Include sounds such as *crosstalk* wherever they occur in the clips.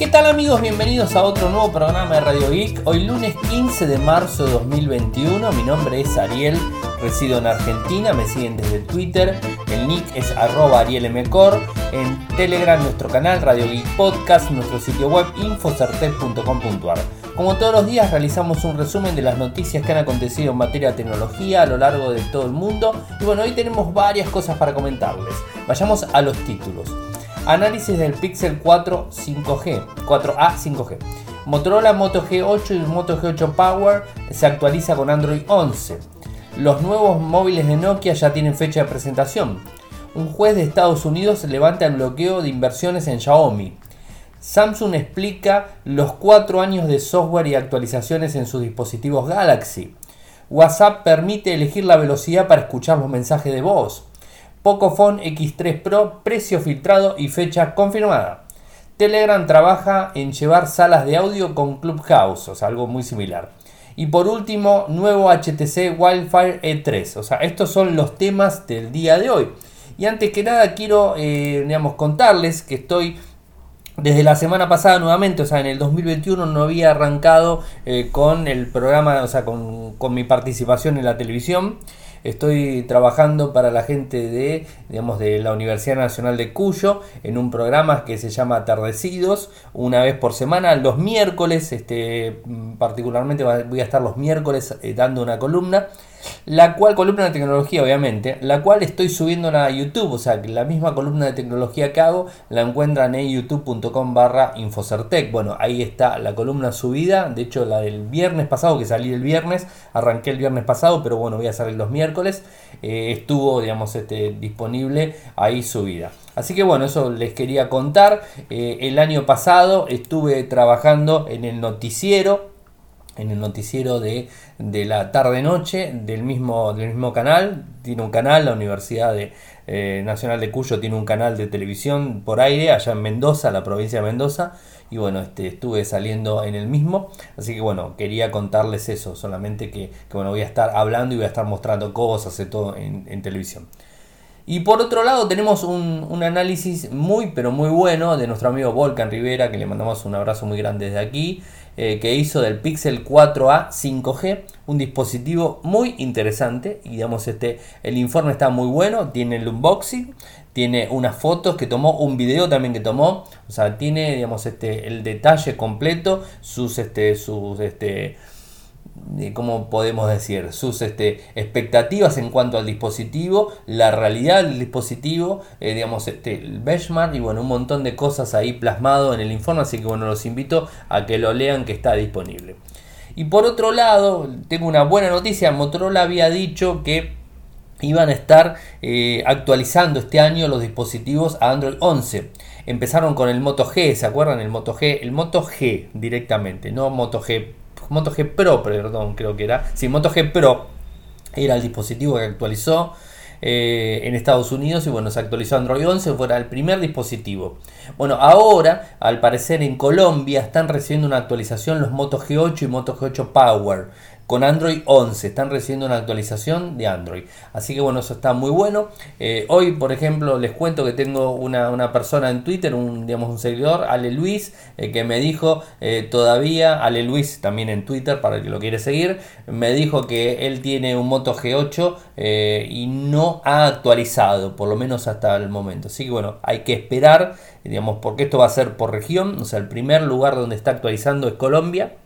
¿Qué tal amigos? Bienvenidos a otro nuevo programa de Radio Geek. Hoy lunes 15 de marzo de 2021. Mi nombre es Ariel, resido en Argentina, me siguen desde Twitter. El nick es arroba arielmcor. En Telegram nuestro canal Radio Geek Podcast, nuestro sitio web infocertec.com.ar. Como todos los días realizamos un resumen de las noticias que han acontecido en materia de tecnología a lo largo de todo el mundo. Y bueno, hoy tenemos varias cosas para comentarles. Vayamos a los títulos. Análisis del Pixel 4 5G, 4A 5G. Motorola Moto G8 y Moto G8 Power se actualiza con Android 11. Los nuevos móviles de Nokia ya tienen fecha de presentación. Un juez de Estados Unidos levanta el bloqueo de inversiones en Xiaomi. Samsung explica los 4 años de software y actualizaciones en sus dispositivos Galaxy. WhatsApp permite elegir la velocidad para escuchar los mensajes de voz. Pocophone X3 Pro, precio filtrado y fecha confirmada. Telegram trabaja en llevar salas de audio con Clubhouse, o sea, algo muy similar. Y por último, nuevo HTC Wildfire E3. O sea, estos son los temas del día de hoy. Y antes que nada quiero, eh, digamos, contarles que estoy desde la semana pasada nuevamente, o sea, en el 2021 no había arrancado eh, con el programa, o sea, con, con mi participación en la televisión. Estoy trabajando para la gente de, digamos, de la Universidad Nacional de Cuyo en un programa que se llama Atardecidos, una vez por semana, los miércoles, este, particularmente voy a estar los miércoles eh, dando una columna la cual columna de tecnología obviamente, la cual estoy subiendo a YouTube, o sea, la misma columna de tecnología que hago la encuentran en youtube.com barra infocertec. Bueno, ahí está la columna subida, de hecho la del viernes pasado, que salí el viernes, arranqué el viernes pasado, pero bueno, voy a salir los miércoles, eh, estuvo, digamos, este, disponible ahí subida. Así que bueno, eso les quería contar. Eh, el año pasado estuve trabajando en el noticiero en el noticiero de, la tarde-noche del mismo, del mismo canal. Tiene un canal, la Universidad de, eh, Nacional de Cuyo tiene un canal de televisión por aire allá en Mendoza, la provincia de Mendoza. Y bueno, este, estuve saliendo en el mismo. Así que bueno, quería contarles eso, solamente que, bueno, voy a estar hablando y voy a estar mostrando cosas de todo en, televisión. Y por otro lado tenemos un, un, análisis muy pero muy bueno de nuestro amigo Volcan Rivera, que le mandamos un abrazo muy grande desde aquí. Eh, que hizo del Pixel 4a 5G, un dispositivo muy interesante. Y digamos, este, el informe está muy bueno, tiene el unboxing, tiene unas fotos que tomó, un video también que tomó, o sea, tiene digamos, este, el detalle completo, sus, este, sus, este, ¿cómo podemos decir? Sus este, expectativas en cuanto al dispositivo, la realidad del dispositivo, eh, digamos, este, el benchmark y bueno, un montón de cosas ahí plasmado en el informe, así que bueno, los invito a que lo lean que está disponible. Y por otro lado, tengo una buena noticia, Motorola había dicho que iban a estar eh, actualizando este año los dispositivos a Android 11. Empezaron con el Moto G, ¿se acuerdan? El Moto G, el Moto G directamente, no Moto G Moto G Pro, perdón, creo que era. Sí, Moto G Pro era el dispositivo que actualizó eh, en Estados Unidos y bueno, se actualizó Android 11, fuera el primer dispositivo. Bueno, ahora, al parecer en Colombia están recibiendo una actualización los Moto G8 y Moto G8 Power con Android 11. Están recibiendo una actualización de Android. Así que bueno, eso está muy bueno. Eh, hoy, por ejemplo, les cuento que tengo una, persona en Twitter, un, digamos, un seguidor, Ale Luis, eh, que me dijo eh, todavía, Ale Luis también en Twitter, para el que lo quiere seguir, me dijo que él tiene un Moto G8 y no ha actualizado, por lo menos hasta el momento. Así que bueno, hay que esperar, digamos, porque esto va a ser por región. O sea, el primer lugar donde está actualizando es Colombia.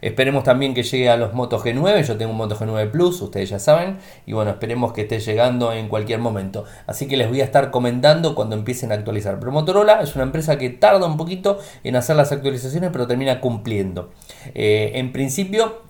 Esperemos también que llegue a los Moto G9. Yo tengo un Moto G9 Plus, ustedes ya saben. Y bueno, esperemos que esté llegando en cualquier momento. Así que les voy a estar comentando cuando empiecen a actualizar. Pero Motorola es una empresa que tarda un poquito en hacer las actualizaciones, pero termina cumpliendo. Eh, en principio,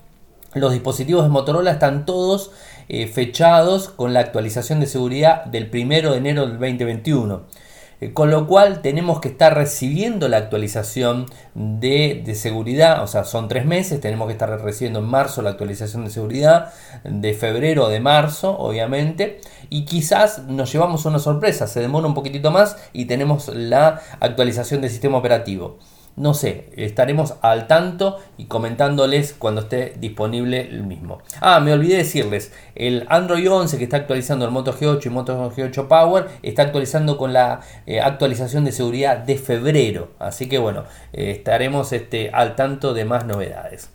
los dispositivos de Motorola están todos eh, fechados con la actualización de seguridad del 1 de enero del 2021. Eh, con lo cual tenemos que estar recibiendo la actualización de, seguridad, o sea, son tres meses, tenemos que estar recibiendo en marzo la actualización de seguridad, de febrero o de marzo, obviamente, y quizás nos llevamos una sorpresa, se demora un poquitito más y tenemos la actualización del sistema operativo. No sé, estaremos al tanto y comentándoles cuando esté disponible el mismo. Ah, me olvidé decirles, el Android 11 que está actualizando el Moto G8 y Moto G8 Power está actualizando con la eh, actualización de seguridad de febrero. Así que bueno, eh, estaremos este, al tanto de más novedades.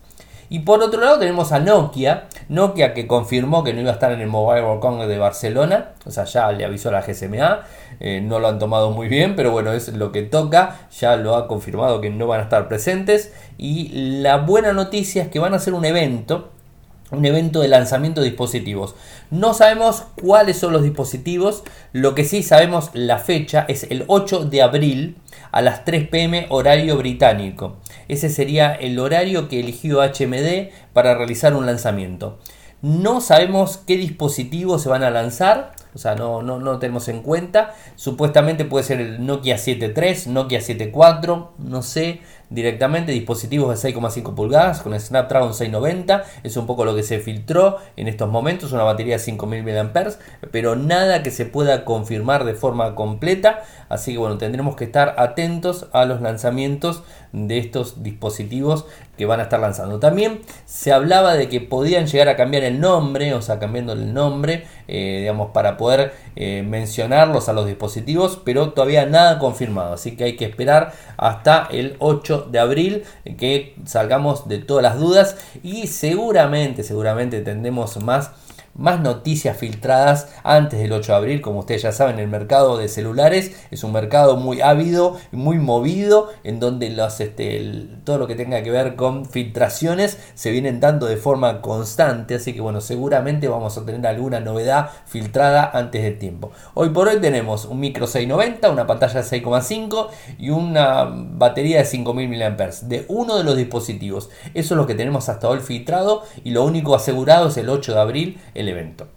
Y por otro lado tenemos a Nokia, Nokia que confirmó que no iba a estar en el Mobile World Congress de Barcelona, o sea, ya le avisó a la GSMA, eh, no lo han tomado muy bien, pero bueno, es lo que toca, ya lo ha confirmado que no van a estar presentes. Y la buena noticia es que van a hacer un evento, un evento de lanzamiento de dispositivos. No sabemos cuáles son los dispositivos, lo que sí sabemos la fecha es el 8 de abril a las 3 pm horario británico. Ese sería el horario que eligió HMD para realizar un lanzamiento. No sabemos qué dispositivos se van a lanzar, o sea, no, no, no tenemos en cuenta. Supuestamente puede ser el Nokia 7.3, Nokia 7.4, no sé directamente. Dispositivos de 6,5 pulgadas con el Snapdragon 690, es un poco lo que se filtró en estos momentos. Una batería de 5000 mAh, pero nada que se pueda confirmar de forma completa. Así que bueno, tendremos que estar atentos a los lanzamientos de estos dispositivos que van a estar lanzando. También se hablaba de que podían llegar a cambiar el nombre, o sea, cambiando el nombre, eh, digamos, para poder eh, mencionarlos a los dispositivos, pero todavía nada confirmado. Así que hay que esperar hasta el 8 de abril que salgamos de todas las dudas y seguramente, seguramente tendremos más más noticias filtradas antes del 8 de abril. Como ustedes ya saben, el mercado de celulares es un mercado muy ávido, muy movido, en donde los, este, todo lo que tenga que ver con filtraciones se vienen dando de forma constante. Así que bueno, seguramente vamos a tener alguna novedad filtrada antes del tiempo. Hoy por hoy tenemos un micro 690, una pantalla de 6,5 y una batería de 5000 mAh de uno de los dispositivos. Eso es lo que tenemos hasta hoy filtrado y lo único asegurado es el 8 de abril el evento.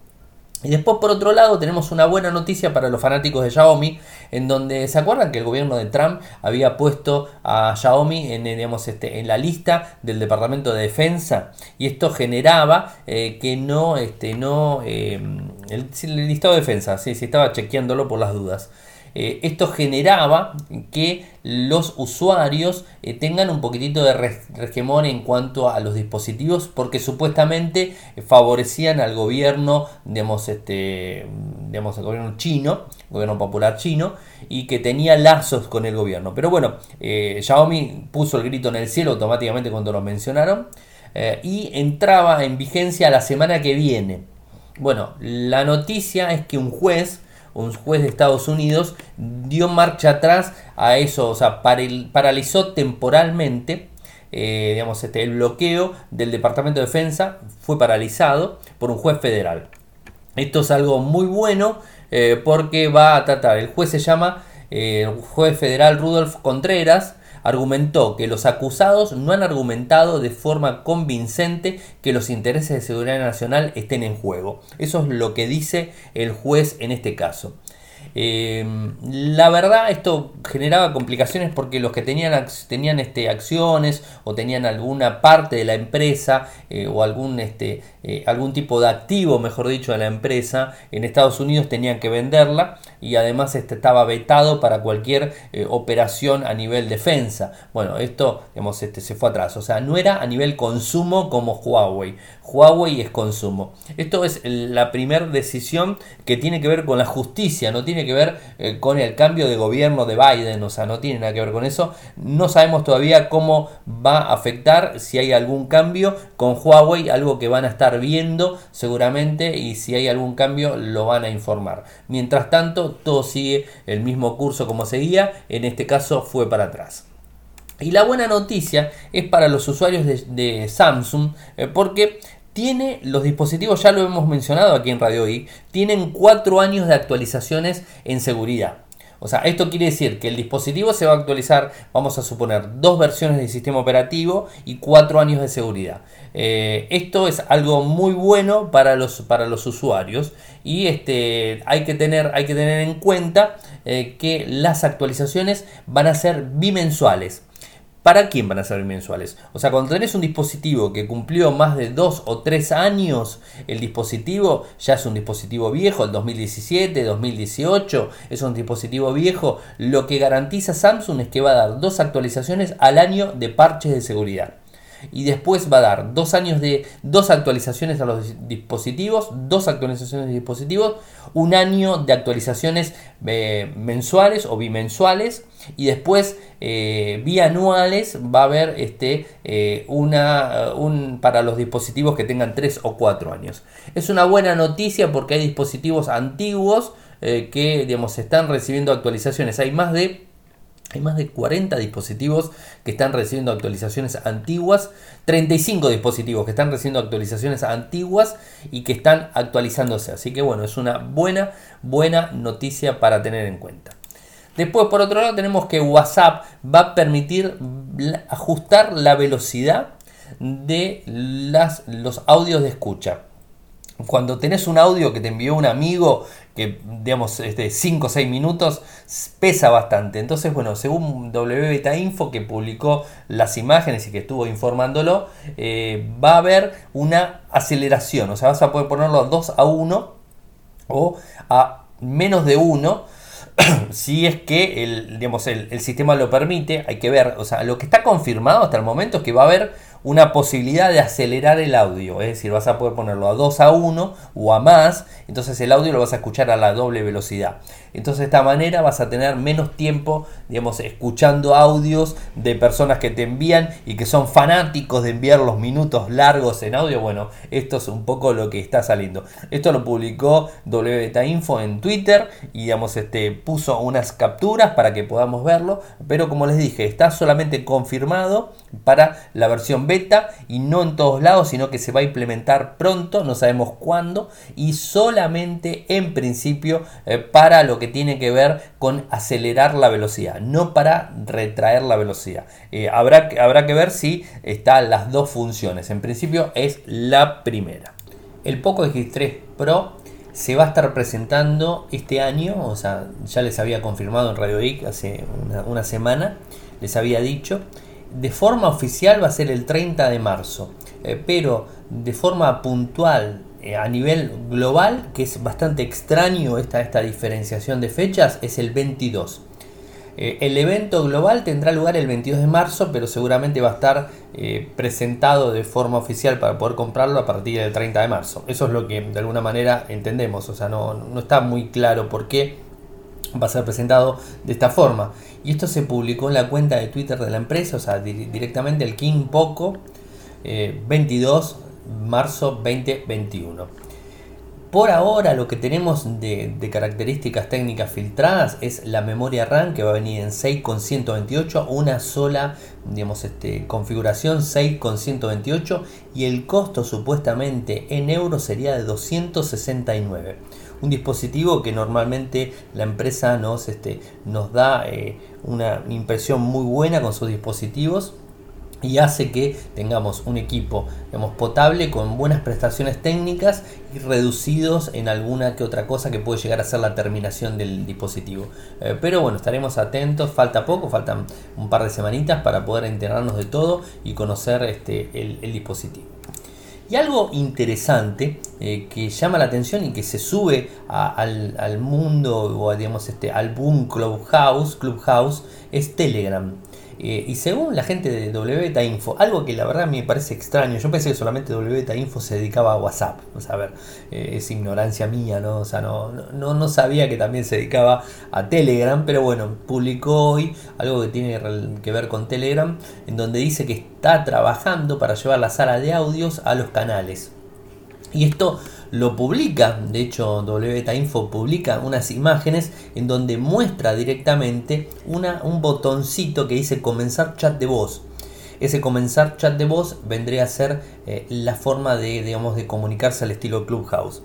Y después por otro lado tenemos una buena noticia para los fanáticos de Xiaomi, en donde se acuerdan que el gobierno de Trump había puesto a Xiaomi en, eh, digamos, este, en la lista del Departamento de Defensa y esto generaba eh, que no, este, no, eh, el, listado de defensa, sí, sí, estaba chequeándolo por las dudas. Eh, esto generaba que los usuarios eh, tengan un poquitito de regemón en cuanto a los dispositivos porque supuestamente favorecían al gobierno, digamos, este, digamos, el gobierno chino, gobierno popular chino, y que tenía lazos con el gobierno. Pero bueno, eh, Xiaomi puso el grito en el cielo automáticamente cuando lo mencionaron y entraba en vigencia la semana que viene. Bueno, la noticia es que un juez un juez de Estados Unidos dio marcha atrás a eso, o sea, paralizó temporalmente eh, digamos, este, el bloqueo del Departamento de Defensa fue paralizado por un juez federal. Esto es algo muy bueno eh, porque va a tratar, el juez se llama eh, el juez federal Rudolf Contreras, argumentó que los acusados no han argumentado de forma convincente que los intereses de seguridad nacional estén en juego. Eso es lo que dice el juez en este caso. Em, la verdad, esto generaba complicaciones porque los que tenían, tenían este, acciones o tenían alguna parte de la empresa eh, o algún, este, eh, algún tipo de activo, mejor dicho, de la empresa en Estados Unidos tenían que venderla y además este, estaba vetado para cualquier eh, operación a nivel defensa. Bueno, esto este, se fue atrás, o sea, no era a nivel consumo como Huawei. Huawei es consumo. Esto es la primera decisión que tiene que ver con la justicia, no tiene que ver eh, con el cambio de gobierno de Biden, o sea, no tiene nada que ver con eso. No sabemos todavía cómo va a afectar, si hay algún cambio con Huawei, algo que van a estar viendo seguramente y si hay algún cambio lo van a informar. Mientras tanto, todo sigue el mismo curso como seguía, en este caso fue para atrás. Y la buena noticia es para los usuarios de, Samsung, eh, porque tiene los dispositivos, ya lo hemos mencionado aquí en Radio I, tienen cuatro años de actualizaciones en seguridad. O sea, esto quiere decir que el dispositivo se va a actualizar, vamos a suponer, dos versiones del sistema operativo y cuatro años de seguridad. Eh, esto es algo muy bueno para los, para los usuarios y este, hay, que tener, hay que tener en cuenta eh, que las actualizaciones van a ser bimensuales. ¿Para quién van a ser bimensuales? O sea, cuando tenés un dispositivo que cumplió más de 2 o 3 años, el dispositivo ya es un dispositivo viejo, el 2017, 2018, es un dispositivo viejo, lo que garantiza Samsung es que va a dar dos actualizaciones al año de parches de seguridad y después va a dar dos años de dos actualizaciones a los dispositivos, dos actualizaciones de dispositivos, un año de actualizaciones eh, mensuales o bimensuales y después eh, bianuales va a haber este, eh, una, un, para los dispositivos que tengan 3 o 4 años. Es una buena noticia porque hay dispositivos antiguos que digamos, están recibiendo actualizaciones. Hay más de hay más de 40 dispositivos que están recibiendo actualizaciones antiguas, 35 dispositivos que están recibiendo actualizaciones antiguas y que están actualizándose. Así que bueno, es una buena, buena noticia para tener en cuenta. Después, por otro lado, tenemos que WhatsApp va a permitir ajustar la velocidad de los audios de escucha cuando tenés un audio que te envió un amigo que digamos este 5 o 6 minutos pesa bastante. Entonces bueno según WBeta Info que publicó las imágenes y que estuvo informándolo eh, va a haber una aceleración. O sea vas a poder ponerlo a 2 a 1 o a menos de 1 *clears throat* si es que el, digamos, el sistema lo permite. Hay que ver o sea lo que está confirmado hasta el momento es que va a haber una posibilidad de acelerar el audio, es decir, vas a poder ponerlo a 2 a 1 o a más, entonces el audio lo vas a escuchar a la doble velocidad. Entonces de esta manera vas a tener menos tiempo, digamos, escuchando audios de personas que te envían y que son fanáticos de enviar los minutos largos en audio. Bueno, esto es un poco lo que está saliendo. Esto lo publicó WBeta Info en Twitter y digamos, este, puso unas capturas para que podamos verlo, pero como les dije, está solamente confirmado para la versión beta y no en todos lados, sino que se va a implementar pronto, no sabemos cuándo y solamente en principio eh, para lo que tiene que ver con acelerar la velocidad, no para retraer la velocidad. Eh, habrá, habrá que ver si están las dos funciones. En principio es la primera. El Poco X3 Pro se va a estar presentando este año, o sea, ya les había confirmado en Radio IC hace una, semana, les había dicho, de forma oficial va a ser el 30 de marzo, eh, pero de forma puntual eh, a nivel global, que es bastante extraño esta, esta diferenciación de fechas, es el 22. Eh, el evento global tendrá lugar el 22 de marzo, pero seguramente va a estar presentado de forma oficial para poder comprarlo a partir del 30 de marzo. Eso es lo que de alguna manera entendemos, o sea, no, no está muy claro por qué va a ser presentado de esta forma. Y esto se publicó en la cuenta de Twitter de la empresa, o sea, directamente el King Poco 22 marzo 2021. Por ahora lo que tenemos de, características técnicas filtradas es la memoria RAM que va a venir en 6,128, una sola digamos, este, configuración 6,128 y el costo supuestamente en euros sería de 269. Un dispositivo que normalmente la empresa nos, este, nos da eh, una impresión muy buena con sus dispositivos y hace que tengamos un equipo potable con buenas prestaciones técnicas y reducidos en alguna que otra cosa que puede llegar a ser la terminación del dispositivo. Eh, pero bueno, estaremos atentos, falta poco, faltan un par de semanitas para poder enterarnos de todo y conocer este, el, dispositivo. Y algo interesante eh, que llama la atención y que se sube al, mundo o digamos este, al boom Clubhouse, Clubhouse es Telegram. Eh, y según la gente de WBeta Info, algo que la verdad me parece extraño, yo pensé que solamente WBeta Info se dedicaba a WhatsApp, a ver, eh, es ignorancia mía, ¿no? O sea, no, no, no sabía que también se dedicaba a Telegram, pero bueno, publicó hoy algo que tiene que ver con Telegram, en donde dice que está trabajando para llevar la sala de audios a los canales. Y esto lo publica, de hecho WBeta Info publica unas imágenes en donde muestra directamente un botoncito que dice comenzar chat de voz. Ese comenzar chat de voz vendría a ser eh, la forma de, digamos, de comunicarse al estilo Clubhouse.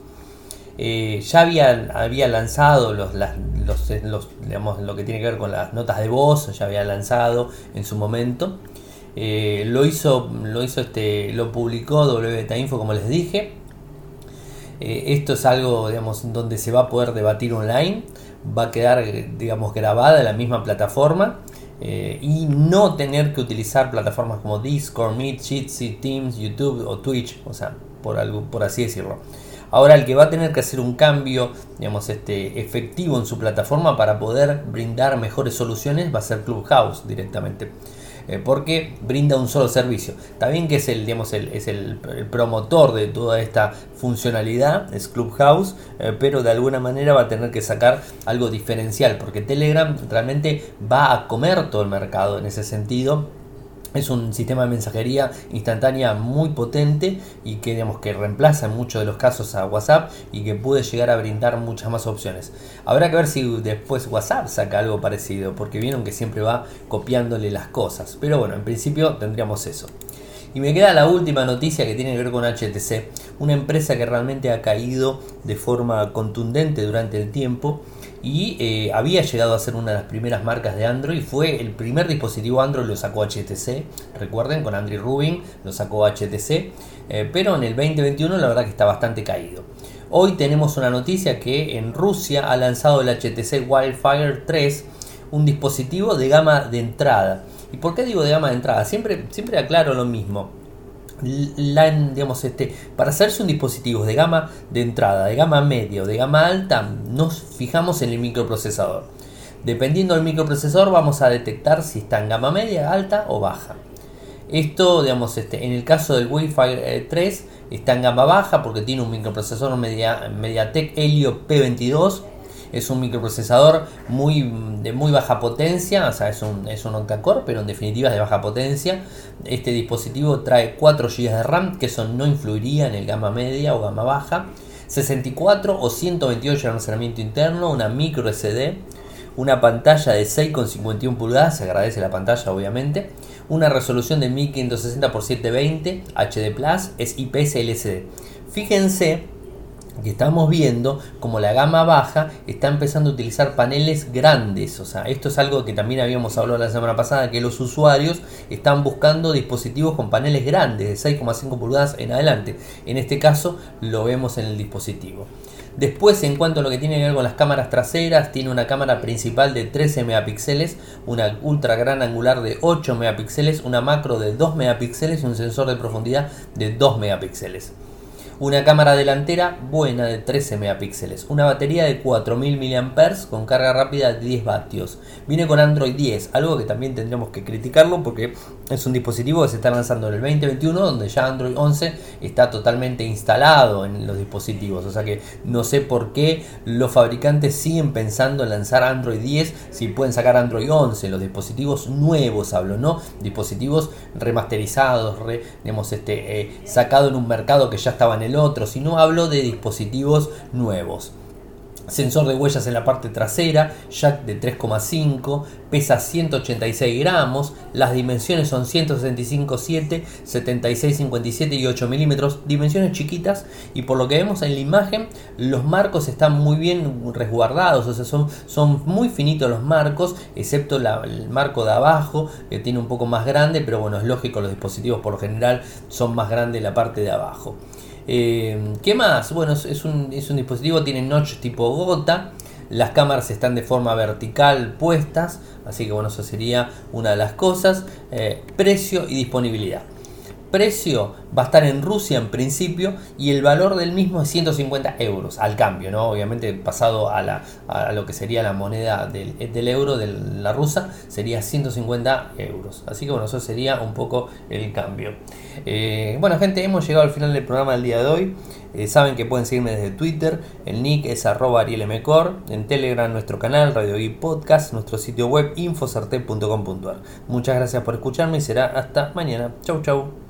Eh, ya había, había lanzado los, los, digamos, lo que tiene que ver con las notas de voz, ya había lanzado en su momento. Eh, lo hizo, lo hizo este, lo publicó WBeta Info como les dije. Eh, esto es algo, digamos, donde se va a poder debatir online, va a quedar, digamos, grabada en la misma plataforma. eh, y no tener que utilizar plataformas como Discord, Meet, Jitsi, Teams, YouTube o Twitch, o sea, por, algo, por así decirlo. Ahora el que va a tener que hacer un cambio, digamos, este, efectivo en su plataforma para poder brindar mejores soluciones va a ser Clubhouse directamente. Eh, porque brinda un solo servicio. También que es el, digamos, es el, promotor de toda esta funcionalidad, es Clubhouse, eh, pero de alguna manera va a tener que sacar algo diferencial, porque Telegram realmente va a comer todo el mercado en ese sentido es un sistema de mensajería instantánea muy potente y que, digamos, que reemplaza en muchos de los casos a WhatsApp y que puede llegar a brindar muchas más opciones. Habrá que ver si después WhatsApp saca algo parecido, porque vieron que siempre va copiándole las cosas. Pero bueno, en principio tendríamos eso. Y me queda la última noticia que tiene que ver con HTC, una empresa que realmente ha caído de forma contundente durante el tiempo y eh, había llegado a ser una de las primeras marcas de Android. Fue el primer dispositivo Android, lo sacó HTC, recuerden, con Android Rubin lo sacó HTC, eh, pero en el 2021 la verdad que está bastante caído. Hoy tenemos una noticia que en Rusia ha lanzado el HTC Wildfire 3, un dispositivo de gama de entrada. ¿Y por qué digo de gama de entrada? Siempre, siempre aclaro lo mismo la, digamos, este, para hacerse un dispositivo de gama de entrada, de gama media o de gama alta, nos fijamos en el microprocesador. Dependiendo del microprocesador vamos a detectar si está en gama media, alta o baja. Esto, digamos, este, en el caso del Wi-Fi 3 eh, está en gama baja porque tiene un microprocesador media, MediaTek Helio P22 es un microprocesador muy, de muy baja potencia, o sea, es un, es un octa-core, pero en definitiva es de baja potencia. Este dispositivo trae 4 GB de RAM, que eso no influiría en el gama media o gama baja. 64 o 128 de almacenamiento interno, una micro SD, una pantalla de 6,51 pulgadas, se agradece la pantalla obviamente, una resolución de 1560 x 720 HD es IPS LCD. Fíjense que estamos viendo como la gama baja está empezando a utilizar paneles grandes. O sea, esto es algo que también habíamos hablado la semana pasada, que los usuarios están buscando dispositivos con paneles grandes, de 6,5 pulgadas en adelante. En este caso lo vemos en el dispositivo. Después, en cuanto a lo que tiene que ver con las cámaras traseras, tiene una cámara principal de 13 megapíxeles, una ultra gran angular de 8 megapíxeles, una macro de 2 megapíxeles y un sensor de profundidad de 2 megapíxeles una cámara delantera buena de 13 megapíxeles, una batería de 4000 mAh con carga rápida de 10 vatios. Viene con Android 10, algo que también tendríamos que criticarlo porque es un dispositivo que se está lanzando en el 2021 donde ya Android 11 está totalmente instalado en los dispositivos, o sea que no sé por qué los fabricantes siguen pensando en lanzar Android 10 si pueden sacar Android 11, los dispositivos nuevos hablo, no dispositivos remasterizados, re, este, eh, sacado en un mercado que ya estaba en el otro, sino hablo de dispositivos nuevos. Sensor de huellas en la parte trasera, jack de 3,5, pesa 186 gramos, las dimensiones son 165,7, 76,57 y 8 milímetros, dimensiones chiquitas y por lo que vemos en la imagen los marcos están muy bien resguardados, o sea, son, son muy finitos los marcos, excepto el marco de abajo que tiene un poco más grande, pero bueno, es lógico, los dispositivos por lo general son más grandes la parte de abajo. Eh, ¿Qué más? Bueno, es un, es un dispositivo, tiene notch tipo gota. Las cámaras están de forma vertical puestas, así que bueno, eso sería una de las cosas. Eh, precio y disponibilidad precio va a estar en Rusia en principio y el valor del mismo es 150 euros al cambio, ¿no? Obviamente pasado a, la, a lo que sería la moneda del, euro de la rusa sería 150 euros. Así que bueno, eso sería un poco el cambio. Eh, bueno gente, hemos llegado al final del programa del día de hoy. Eh, saben que pueden seguirme desde Twitter, el nick es arroba arielmcor, en Telegram nuestro canal, Radio Geek Podcast, nuestro sitio web infocerte.com.ar. Muchas gracias por escucharme y será hasta mañana. Chau chau.